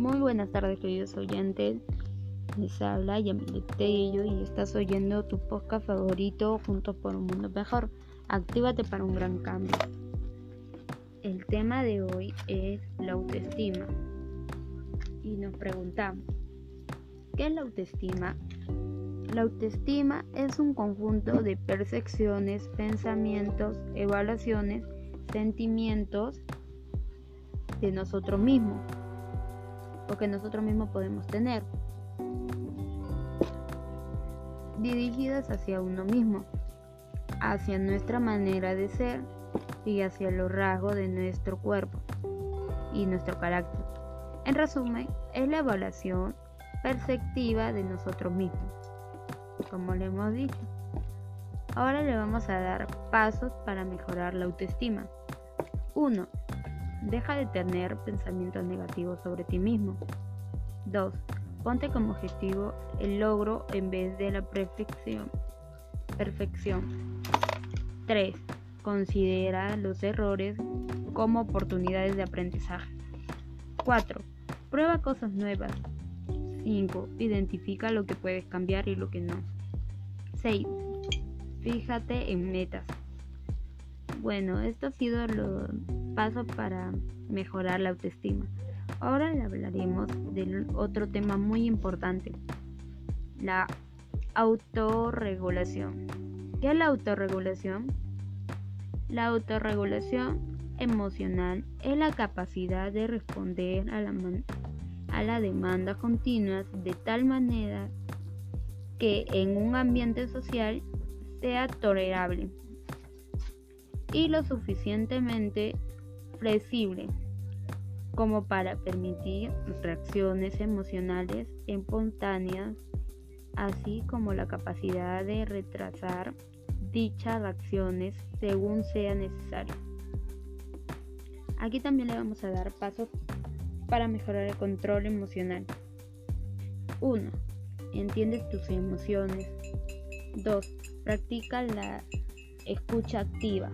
buenas tardes, queridos oyentes. Les habla Yamile Tello y estás oyendo tu podcast favorito Juntos por un Mundo Mejor. Actívate para un gran cambio. El tema de hoy es la autoestima. Y nos preguntamos, ¿qué es la autoestima? La autoestima es un conjunto de percepciones, pensamientos, evaluaciones, sentimientos de nosotros mismos que nosotros mismos podemos tener, dirigidas hacia uno mismo, hacia nuestra manera de ser y hacia los rasgos de nuestro cuerpo y nuestro carácter. En resumen, es la evaluación perceptiva de nosotros mismos, como le hemos dicho. Ahora le vamos a dar pasos para mejorar la autoestima. 1. Deja de tener pensamientos negativos sobre ti mismo. 2. Ponte como objetivo el logro en vez de la perfección. Perfección. 3. Considera los errores como oportunidades de aprendizaje. 4. Prueba cosas nuevas. 5. Identifica lo que puedes cambiar y lo que no. 6. Fíjate en metas. Bueno, esto ha sido lo paso para mejorar la autoestima. Ahora le hablaremos del otro tema muy importante, la autorregulación. ¿Qué es la autorregulación? La autorregulación emocional es la capacidad de responder a la, a la demanda continua de tal manera que en un ambiente social sea tolerable y lo suficientemente flexible como para permitir reacciones emocionales espontáneas, así como la capacidad de retrasar dichas reacciones según sea necesario. Aquí también le vamos a dar pasos para mejorar el control emocional. 1. Entiendes tus emociones. 2. Practica la escucha activa.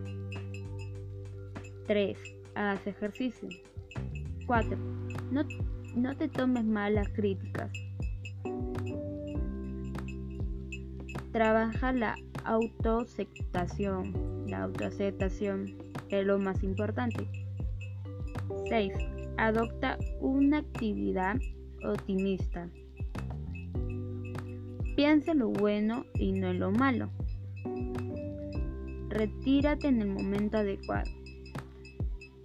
3 haz ejercicio. 4. No, no te tomes mal las críticas. Trabaja la autoaceptación. La autoaceptación es lo más importante. 6. Adopta una actividad optimista. Piensa en lo bueno y no en lo malo. Retírate en el momento adecuado.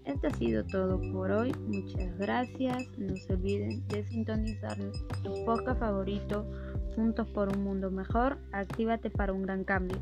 Esto ha sido todo por hoy. Muchas gracias. No se olviden de sintonizar tu podcast favorito Juntos por un Mundo Mejor. Actívate para un gran cambio.